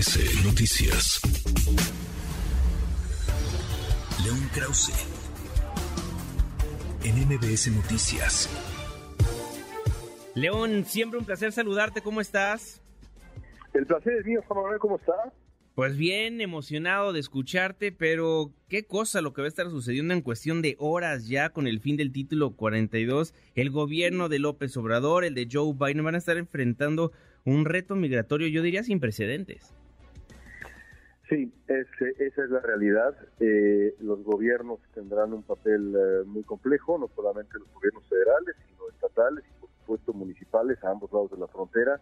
MBS Noticias. León Krause. En MBS Noticias. León, siempre un placer saludarte. ¿Cómo estás? El placer es mío, Juan Manuel. ¿Cómo está? Pues bien, emocionado de escucharte, pero qué cosa lo que va a estar sucediendo en cuestión de horas ya con el fin del título 42. El gobierno de López Obrador, el de Joe Biden van a estar enfrentando un reto migratorio, yo diría, sin precedentes. Sí, esa es la realidad. Eh, los gobiernos tendrán un papel eh, muy complejo, no solamente los gobiernos federales, sino estatales y por supuesto municipales a ambos lados de la frontera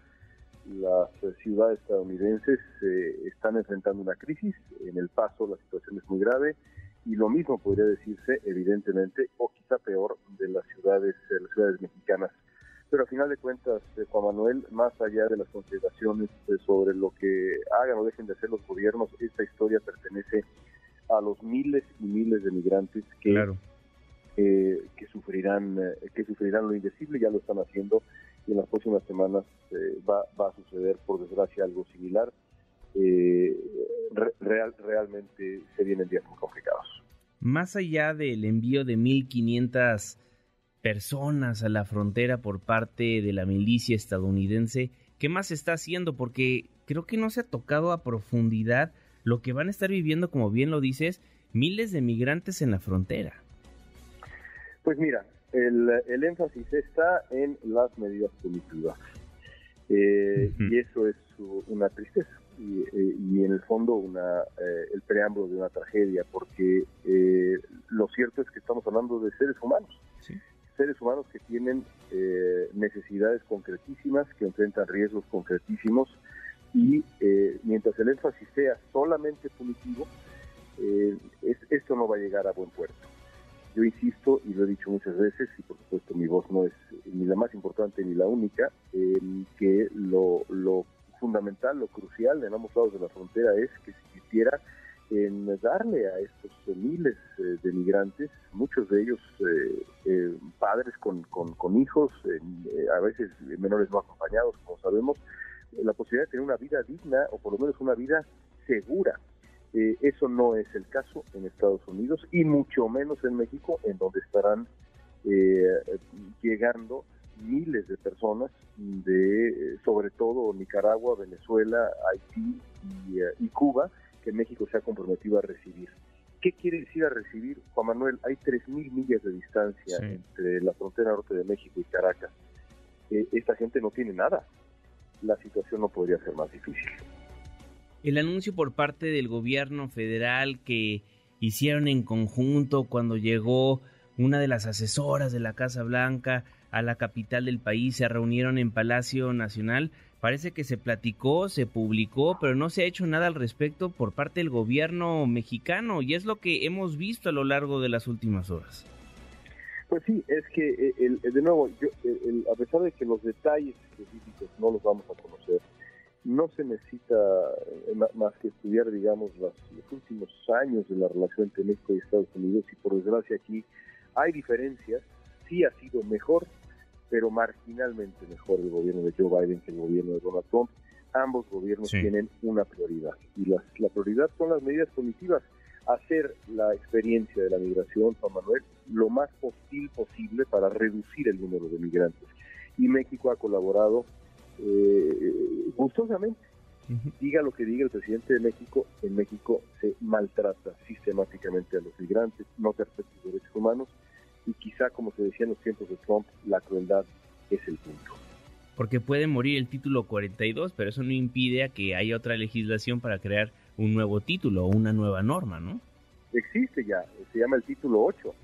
las ciudades estadounidenses eh, están enfrentando una crisis. En El Paso la situación es muy grave y lo mismo podría decirse, evidentemente, o quizá peor, de las ciudades, de las ciudades mexicanas. Pero a final de cuentas, eh, Juan Manuel, más allá de las consideraciones eh, sobre lo que hagan o dejen de hacer los gobiernos, esta historia pertenece a los miles y miles de migrantes que, que sufrirán que sufrirán lo indecible, ya lo están haciendo y en las próximas semanas eh, va, a suceder, por desgracia, algo similar. Eh, real, realmente se vienen días muy complicados. Más allá del envío de 1.500 personas a la frontera por parte de la milicia estadounidense, ¿qué más se está haciendo? Porque creo que no se ha tocado a profundidad lo que van a estar viviendo, como bien lo dices, miles de migrantes en la frontera. Pues mira, el, énfasis está en las medidas punitivas. Eh, y eso es una tristeza y, eh, en el fondo una, eh, el preámbulo de una tragedia, porque lo cierto es que estamos hablando de seres humanos, seres humanos que tienen necesidades concretísimas, que enfrentan riesgos concretísimos, y mientras el énfasis sea solamente punitivo, esto no va a llegar a buen puerto. Yo insisto, y lo he dicho muchas veces, y por supuesto mi voz no es ni la más importante ni la única, que lo, fundamental, lo crucial en ambos lados de la frontera es que se quisiera en darle a estos miles eh, de migrantes, muchos de ellos eh, eh, padres con, con hijos, a veces menores no acompañados, como sabemos, la posibilidad de tener una vida digna o por lo menos una vida segura. Eso no es el caso en Estados Unidos y mucho menos en México, en donde estarán llegando miles de personas de, sobre todo Nicaragua, Venezuela, Haití y, Cuba, que México se ha comprometido a recibir. ¿Qué quiere decir a recibir, Juan Manuel? Hay 3.000 millas de distancia entre la frontera norte de México y Caracas. esta gente no tiene nada. La situación no podría ser más difícil el anuncio por parte del gobierno federal que hicieron en conjunto cuando llegó una de las asesoras de la Casa Blanca a la capital del país, se reunieron en Palacio Nacional. Parece que se platicó, se publicó, pero no se ha hecho nada al respecto por parte del gobierno mexicano y es lo que hemos visto a lo largo de las últimas horas. Pues sí, es que eh, de nuevo, yo, a pesar de que los detalles específicos no los vamos a conocer, no se necesita eh, más que estudiar, digamos, los, últimos años de la relación entre México y Estados Unidos y por desgracia aquí hay diferencias, sí ha sido mejor, pero marginalmente mejor el gobierno de Joe Biden que el gobierno de Donald Trump. Ambos gobiernos tienen una prioridad y la, la prioridad son las medidas punitivas, hacer la experiencia de la migración, Juan Manuel, lo más hostil posible para reducir el número de migrantes. Y México ha colaborado eh, gustosamente. Diga lo que diga el presidente de México, en México se maltrata sistemáticamente a los migrantes, no se respetan los derechos humanos y quizá, como se decía en los tiempos de Trump, la crueldad es el punto. Porque puede morir el título 42, pero eso no impide a que haya otra legislación para crear un nuevo título o una nueva norma, ¿no? Existe ya, se llama el título 8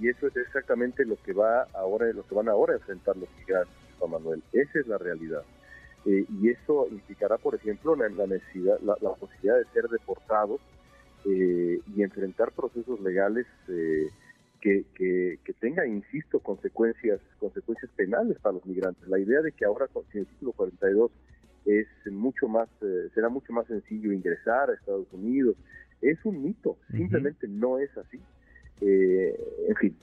y eso es exactamente lo que va ahora, lo que van ahora a enfrentar los migrantes Juan Manuel. Esa es la realidad. Eh, y eso implicará, por ejemplo, la, necesidad, la, posibilidad de ser deportados eh, y enfrentar procesos legales eh, que, que, tengan, insisto, consecuencias, consecuencias penales para los migrantes. La idea de que ahora con el título 42 es mucho más, será mucho más sencillo ingresar a Estados Unidos, es un mito, simplemente no es así. en fin,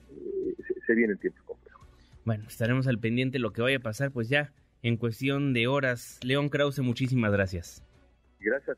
se, se vienen tiempos complejos. Bueno, estaremos al pendiente de lo que vaya a pasar, pues ya en cuestión de horas. León Krause, muchísimas gracias. Gracias.